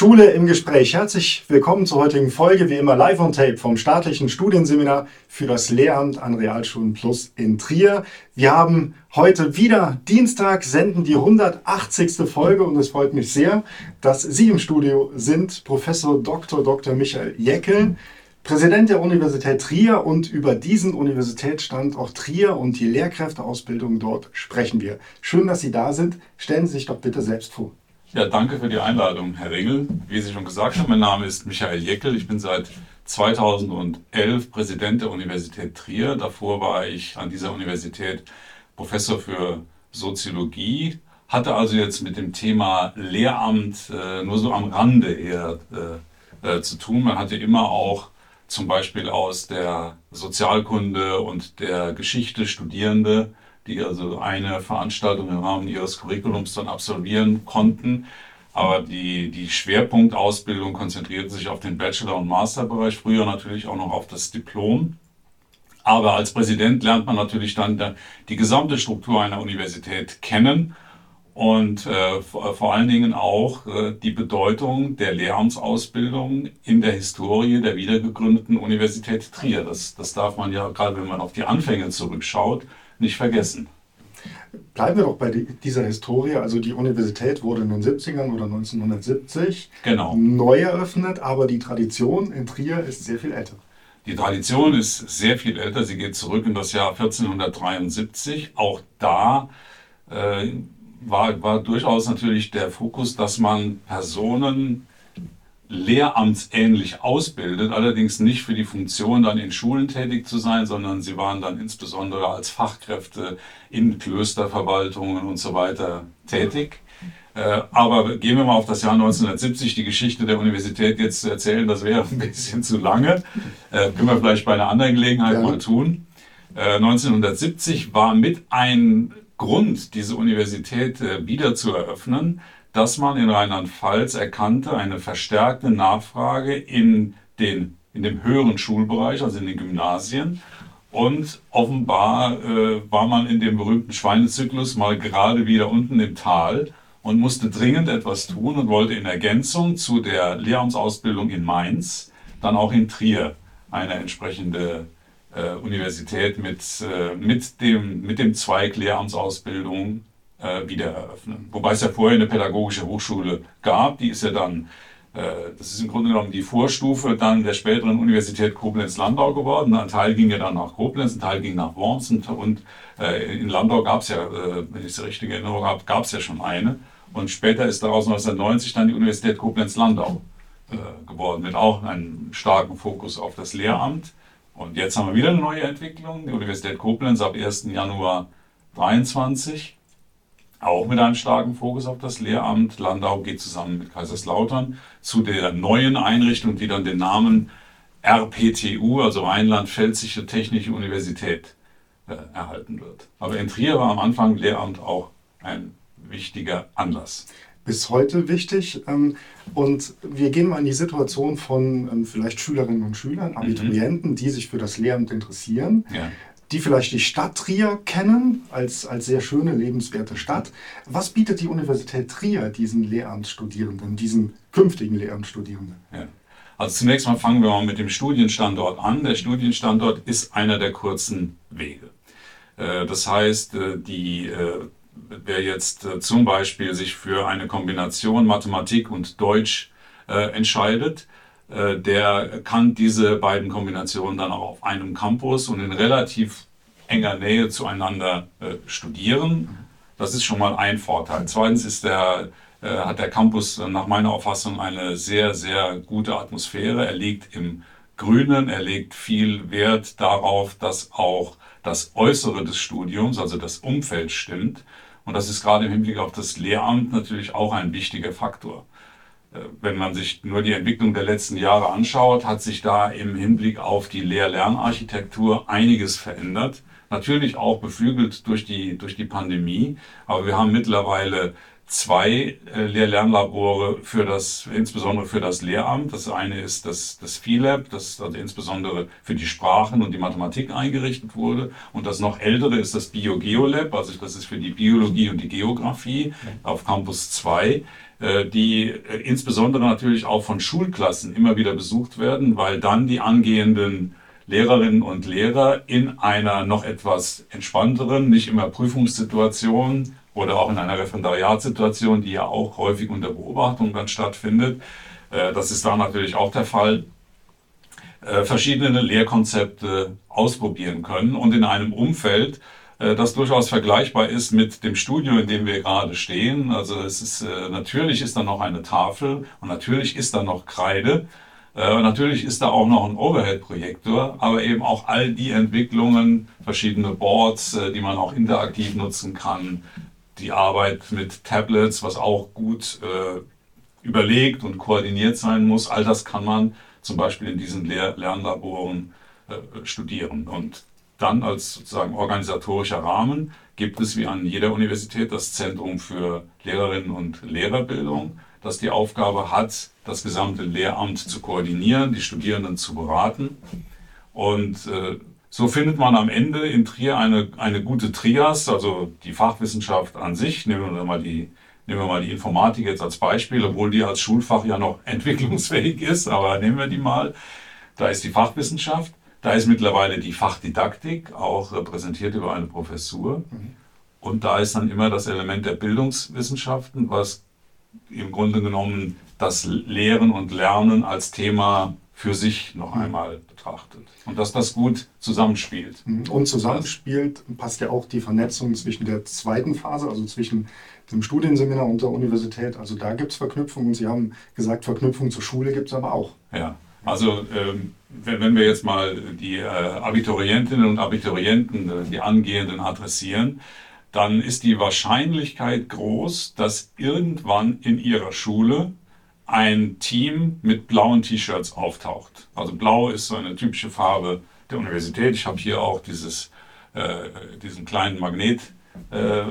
Schule im Gespräch. Herzlich willkommen zur heutigen Folge, wie immer live on tape vom staatlichen Studienseminar für das Lehramt an Realschulen Plus in Trier. Wir haben heute wieder Dienstag, senden die 180. Folge und es freut mich sehr, dass Sie im Studio sind, Professor Dr. Dr. Michael Jeckel. Präsident der Universität Trier und über diesen Universitätsstandort Trier und die Lehrkräfteausbildung dort sprechen wir. Schön, dass Sie da sind. Stellen Sie sich doch bitte selbst vor. Ja, danke für die Einladung, Herr Ringel. Wie Sie schon gesagt haben, mein Name ist Michael Jeckel. Ich bin seit 2011 Präsident der Universität Trier. Davor war ich an dieser Universität Professor für Soziologie, hatte also jetzt mit dem Thema Lehramt äh, nur so am Rande eher äh, äh, zu tun. Man hatte immer auch zum Beispiel aus der Sozialkunde und der Geschichte Studierende, die also eine Veranstaltung im Rahmen ihres Curriculums dann absolvieren konnten. Aber die, die Schwerpunktausbildung konzentrierte sich auf den Bachelor- und Masterbereich, früher natürlich auch noch auf das Diplom. Aber als Präsident lernt man natürlich dann die gesamte Struktur einer Universität kennen und äh, vor allen Dingen auch äh, die Bedeutung der Lehramtsausbildung in der Historie der wiedergegründeten Universität Trier. Das, das darf man ja, gerade wenn man auf die Anfänge zurückschaut, nicht vergessen. Bleiben wir doch bei dieser Historie. Also die Universität wurde in den 70ern oder 1970 genau. neu eröffnet, aber die Tradition in Trier ist sehr viel älter. Die Tradition ist sehr viel älter. Sie geht zurück in das Jahr 1473. Auch da äh, war, war durchaus natürlich der Fokus, dass man Personen lehramtsähnlich ausbildet, allerdings nicht für die Funktion, dann in Schulen tätig zu sein, sondern sie waren dann insbesondere als Fachkräfte in Klösterverwaltungen und so weiter tätig. Äh, aber gehen wir mal auf das Jahr 1970, die Geschichte der Universität jetzt zu erzählen, das wäre ein bisschen zu lange. Äh, können wir vielleicht bei einer anderen Gelegenheit ja. mal tun. Äh, 1970 war mit ein Grund, diese Universität äh, wieder zu eröffnen, dass man in Rheinland-Pfalz erkannte eine verstärkte Nachfrage in, den, in dem höheren Schulbereich, also in den Gymnasien. Und offenbar äh, war man in dem berühmten Schweinezyklus mal gerade wieder unten im Tal und musste dringend etwas tun und wollte in Ergänzung zu der Lehramtsausbildung in Mainz dann auch in Trier eine entsprechende äh, Universität mit, äh, mit, dem, mit dem Zweig Lehramtsausbildung äh, wieder eröffnen. Wobei es ja vorher eine pädagogische Hochschule gab, die ist ja dann, äh, das ist im Grunde genommen die Vorstufe dann der späteren Universität Koblenz-Landau geworden. Ein Teil ging ja dann nach Koblenz, ein Teil ging nach Worms und, und äh, in Landau gab es ja, äh, wenn ich es richtige Erinnerung habe, gab es ja schon eine. Und später ist daraus 1990 dann die Universität Koblenz-Landau äh, geworden, mit auch einem starken Fokus auf das Lehramt. Und jetzt haben wir wieder eine neue Entwicklung. Die Universität Koblenz ab 1. Januar 2023 auch mit einem starken Fokus auf das Lehramt. Landau geht zusammen mit Kaiserslautern zu der neuen Einrichtung, die dann den Namen RPTU, also Rheinland-Pfälzische Technische Universität, äh, erhalten wird. Aber in Trier war am Anfang Lehramt auch ein wichtiger Anlass. Bis heute wichtig. Ähm, und wir gehen mal in die Situation von ähm, vielleicht Schülerinnen und Schülern, mhm. Abiturienten, mhm. die sich für das Lehramt interessieren. Ja die vielleicht die Stadt Trier kennen als, als sehr schöne, lebenswerte Stadt. Was bietet die Universität Trier diesen Lehramtsstudierenden, diesen künftigen Lehramtsstudierenden? Ja. Also zunächst mal fangen wir mal mit dem Studienstandort an. Der Studienstandort ist einer der kurzen Wege. Äh, das heißt, äh, die, äh, wer jetzt zum Beispiel sich für eine Kombination Mathematik und Deutsch entscheidet, der kann diese beiden Kombinationen dann auch auf einem Campus und in relativ enger Nähe zueinander äh, studieren. Das ist schon mal ein Vorteil. Zweitens ist der, äh, hat der Campus nach meiner Auffassung eine sehr, sehr gute Atmosphäre. Er liegt im Grünen, er legt viel Wert darauf, dass auch das Äußere des Studiums, also das Umfeld stimmt. Und das ist gerade im Hinblick auf das Lehramt natürlich auch ein wichtiger Faktor. Äh, wenn man sich nur die Entwicklung der letzten Jahre anschaut, hat sich da im Hinblick auf die Lehr-Lernarchitektur einiges verändert. Natürlich auch beflügelt durch die, durch die Pandemie, aber wir haben mittlerweile zwei äh, Lehr-Lernlabore für das, insbesondere für das Lehramt. Das eine ist das, das PhiLab, das also insbesondere für die Sprachen und die Mathematik eingerichtet wurde. Und das noch ältere ist das BioGeoLab, also das ist für die Biologie und die Geografie auf Campus 2. äh, die äh, insbesondere natürlich auch von Schulklassen immer wieder besucht werden, weil dann die angehenden Lehrerinnen und Lehrer in einer noch etwas entspannteren, nicht immer Prüfungssituation oder auch in einer Referendariatssituation, die ja auch häufig unter Beobachtung dann stattfindet, äh, das ist da natürlich auch der Fall, verschiedene Lehrkonzepte ausprobieren können und in einem Umfeld, das durchaus vergleichbar ist mit dem Studio, in dem wir gerade stehen. Also es ist äh, natürlich ist da noch eine Tafel und natürlich ist da noch Kreide. Äh, natürlich ist da auch noch ein Overhead-Projektor, aber eben auch all die Entwicklungen, verschiedene Boards, die man auch interaktiv nutzen kann, die Arbeit mit Tablets, was auch gut äh, überlegt und koordiniert sein muss, all das kann man zum Beispiel in diesen Lehr Lernlaboren äh, studieren. Und dann als sozusagen organisatorischer Rahmen gibt es wie an jeder Universität das Zentrum für Lehrerinnen und Lehrerbildung, das die Aufgabe hat, das gesamte Lehramt zu koordinieren, die Studierenden zu beraten. Und äh, so findet man am Ende in Trier eine, eine gute Trias, also die Fachwissenschaft an sich. Nehmen wir mal die, nehmen wir mal die Informatik jetzt als Beispiel, obwohl die als Schulfach ja noch entwicklungsfähig ist, aber nehmen wir die mal. Da ist die Fachwissenschaft. Da ist mittlerweile die Fachdidaktik auch repräsentiert über eine Professur. Mhm. Und da ist dann immer das Element der Bildungswissenschaften, was im Grunde genommen das Lehren und Lernen als Thema für sich noch mhm. einmal betrachtet. Und dass das gut zusammenspielt. Mhm. Und zusammenspielt passt ja auch die Vernetzung zwischen der zweiten Phase, also zwischen dem Studienseminar und der Universität. Also da gibt es Verknüpfungen. Sie haben gesagt, Verknüpfung zur Schule gibt es aber auch. Ja, also ähm, wenn, wir jetzt mal die äh, Abiturientinnen und Abiturienten, äh, die Angehenden adressieren, dann ist die Wahrscheinlichkeit groß, dass irgendwann in ihrer Schule ein Team mit blauen T-Shirts auftaucht. Also blau ist so eine typische Farbe der Universität. Ich habe hier auch dieses, äh, diesen kleinen Magnet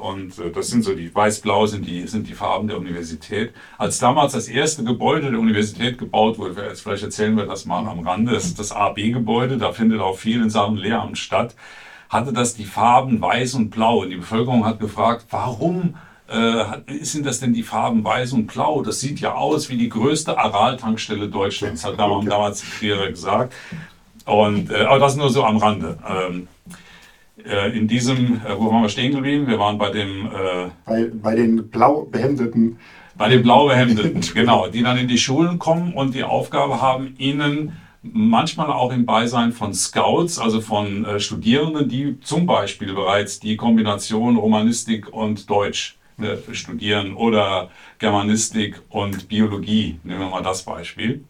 und äh, das sind so die weiß-blau sind die, sind die Farben der Universität. Als damals das erste Gebäude der Universität gebaut wurde, vielleicht erzählen wir das mal am Rande, das ist das AB-Gebäude, da findet auch viel in Sachen Lehramt statt, hatte das die Farben weiß und blau. Und die Bevölkerung hat gefragt, warum äh, sind das denn die Farben weiß und blau? Das sieht ja aus wie die größte Aral-Tankstelle Deutschlands, hat damals, damals Trierer gesagt. Und, äh, aber das nur so am Rande. Ähm, äh, in diesem, äh, wo waren wir stehen geblieben? Wir waren bei dem. Äh, bei, bei den blau behemdeten. Bei den blau behemdeten, genau, die dann in die Schulen kommen und die Aufgabe haben, ihnen manchmal auch im Beisein von Scouts, also von äh, Studierenden, die zum Beispiel bereits die Kombination Romanistik und Deutsch äh, studieren oder Germanistik und Biologie, nehmen wir mal das Beispiel.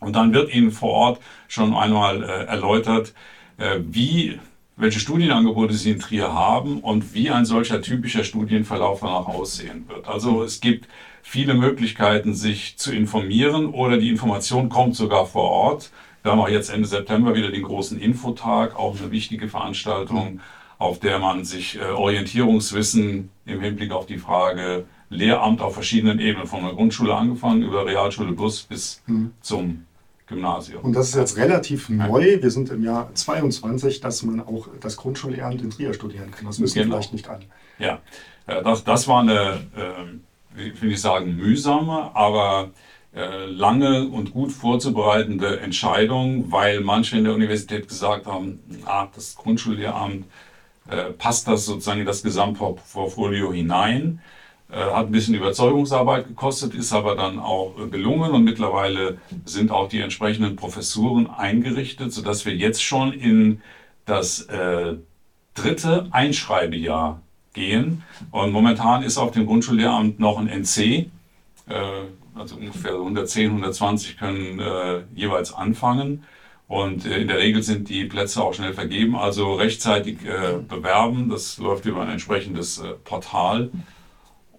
Und dann wird ihnen vor Ort schon einmal äh, erläutert, wie welche Studienangebote Sie in Trier haben und wie ein solcher typischer Studienverlauf danach aussehen wird. Also es gibt viele Möglichkeiten, sich zu informieren oder die Information kommt sogar vor Ort. Wir haben auch jetzt Ende September wieder den großen Infotag, auch eine wichtige Veranstaltung, auf der man sich äh, Orientierungswissen im Hinblick auf die Frage Lehramt auf verschiedenen Ebenen, von der Grundschule angefangen über Realschule Bus bis mhm. zum Gymnasium. Und das ist jetzt relativ neu. Wir sind im Jahr 22, dass man auch das Grundschullehramt in Trier studieren kann. Das wissen genau. vielleicht nicht alle. Ja, das, das war eine, äh, wie will ich sagen, mühsame, aber äh, lange und gut vorzubereitende Entscheidung, weil manche in der Universität gesagt haben, ah, das Grundschullehramt äh, passt das sozusagen in das Gesamtportfolio hinein. Äh, hat ein bisschen Überzeugungsarbeit gekostet, ist aber dann auch gelungen und mittlerweile sind auch die entsprechenden Professuren eingerichtet, sodass wir jetzt schon in das äh, dritte Einschreibejahr gehen. Und momentan ist auf dem Grundschullehramt noch ein NC, äh, also ungefähr 110, 120 können äh, jeweils anfangen. Und äh, in der Regel sind die Plätze auch schnell vergeben, also rechtzeitig äh, bewerben. Das läuft über ein entsprechendes Portal.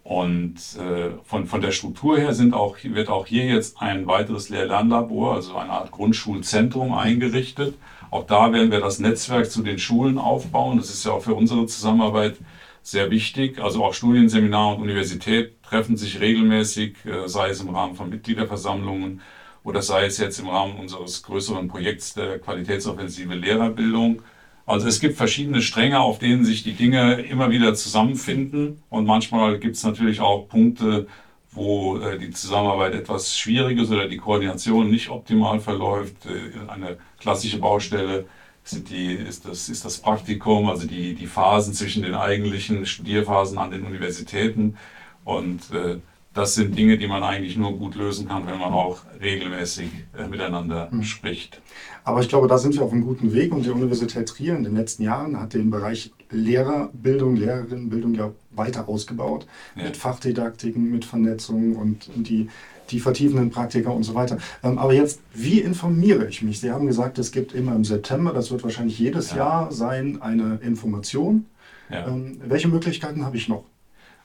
Und äh, von, von der Struktur her sind auch, wird auch hier jetzt ein weiteres Lehr-Lernlabor, also eine Art Grundschulzentrum eingerichtet. Auch da werden wir das Netzwerk zu den Schulen aufbauen. Das ist ja auch für unsere Zusammenarbeit sehr wichtig. Also auch Studienseminar und Universität treffen sich regelmäßig, äh, sei es im Rahmen von Mitgliederversammlungen oder sei es jetzt im Rahmen unseres größeren Projekts der Qualitätsoffensive Lehrerbildung. Also es gibt verschiedene Stränge, auf denen sich die Dinge immer wieder zusammenfinden und manchmal gibt es natürlich auch Punkte, wo äh, die Zusammenarbeit etwas schwierig ist oder die Koordination nicht optimal verläuft. Äh, eine klassische Baustelle sind die, ist, das, ist das Praktikum, also die, die Phasen zwischen den eigentlichen Studierphasen an den Universitäten. Und äh, das sind Dinge, die man eigentlich nur gut lösen kann, wenn man auch regelmäßig äh, miteinander mhm. spricht. Aber ich glaube, da sind wir auf einem guten Weg und die Universität Trier in den letzten Jahren hat den Bereich Lehrerbildung, Lehrerinnenbildung ja weiter ausgebaut ja. mit Fachdidaktiken, mit Vernetzung und die die vertiefenden Praktika und so weiter. Ähm, aber jetzt, wie informiere ich mich? Sie haben gesagt, es gibt immer im September, das wird wahrscheinlich jedes ja. Jahr sein, eine Information. Ja. Ähm, welche Möglichkeiten habe ich noch?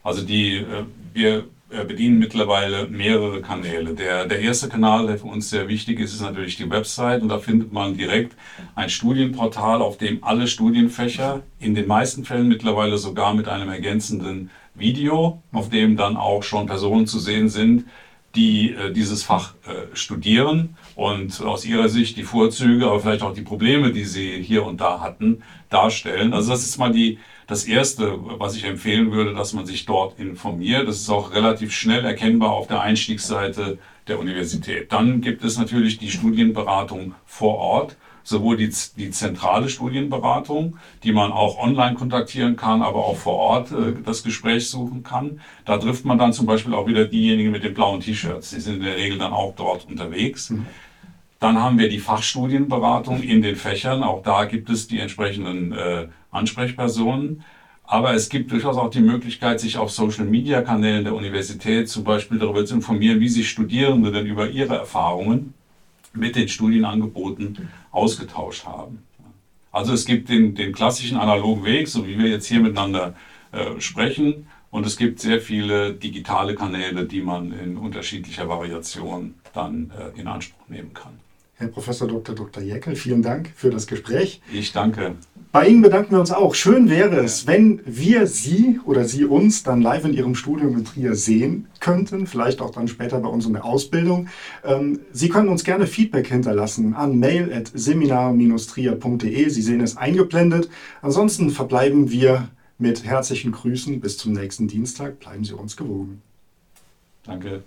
Also die, äh, wir bedienen mittlerweile mehrere Kanäle. Der, der erste Kanal, der für uns sehr wichtig ist, ist natürlich die Website und da findet man direkt ein Studienportal, auf dem alle Studienfächer, in den meisten Fällen mittlerweile sogar mit einem ergänzenden Video, auf dem dann auch schon Personen zu sehen sind, die äh, dieses Fach äh, studieren und aus ihrer Sicht die Vorzüge, aber vielleicht auch die Probleme, die sie hier und da hatten, darstellen. Also das ist mal die, das Erste, was ich empfehlen würde, dass man sich dort informiert. Das ist auch relativ schnell erkennbar auf der Einstiegsseite der Universität. Dann gibt es natürlich die Studienberatung vor Ort sowohl die, die zentrale Studienberatung, die man auch online kontaktieren kann, aber auch vor Ort äh, das Gespräch suchen kann. Da trifft man dann zum Beispiel auch wieder diejenigen mit den blauen T-Shirts. Die sind in der Regel dann auch dort unterwegs. Mhm. Dann haben wir die Fachstudienberatung in den Fächern. Auch da gibt es die entsprechenden äh, Ansprechpersonen. Aber es gibt durchaus auch die Möglichkeit, sich auf Social-Media-Kanälen der Universität zum Beispiel darüber zu informieren, wie sich Studierende denn über ihre Erfahrungen mit den Studienangeboten ausgetauscht haben. Also es gibt den, den klassischen analogen Weg, so wie wir jetzt hier miteinander äh, sprechen, und es gibt sehr viele digitale Kanäle, die man in unterschiedlicher Variation dann äh, in Anspruch nehmen kann. Herr Professor Dr. Dr. Jäckel, vielen Dank für das Gespräch. Ich danke. Bei Ihnen bedanken wir uns auch. Schön wäre es, wenn wir Sie oder Sie uns dann live in Ihrem Studium in Trier sehen könnten, vielleicht auch dann später bei uns in der Ausbildung. Ähm, Sie können uns gerne Feedback hinterlassen an mail.seminar-trier.de. Sie sehen es eingeblendet. Ansonsten verbleiben wir mit herzlichen Grüßen. Bis zum nächsten Dienstag. Bleiben Sie uns gewogen. Danke.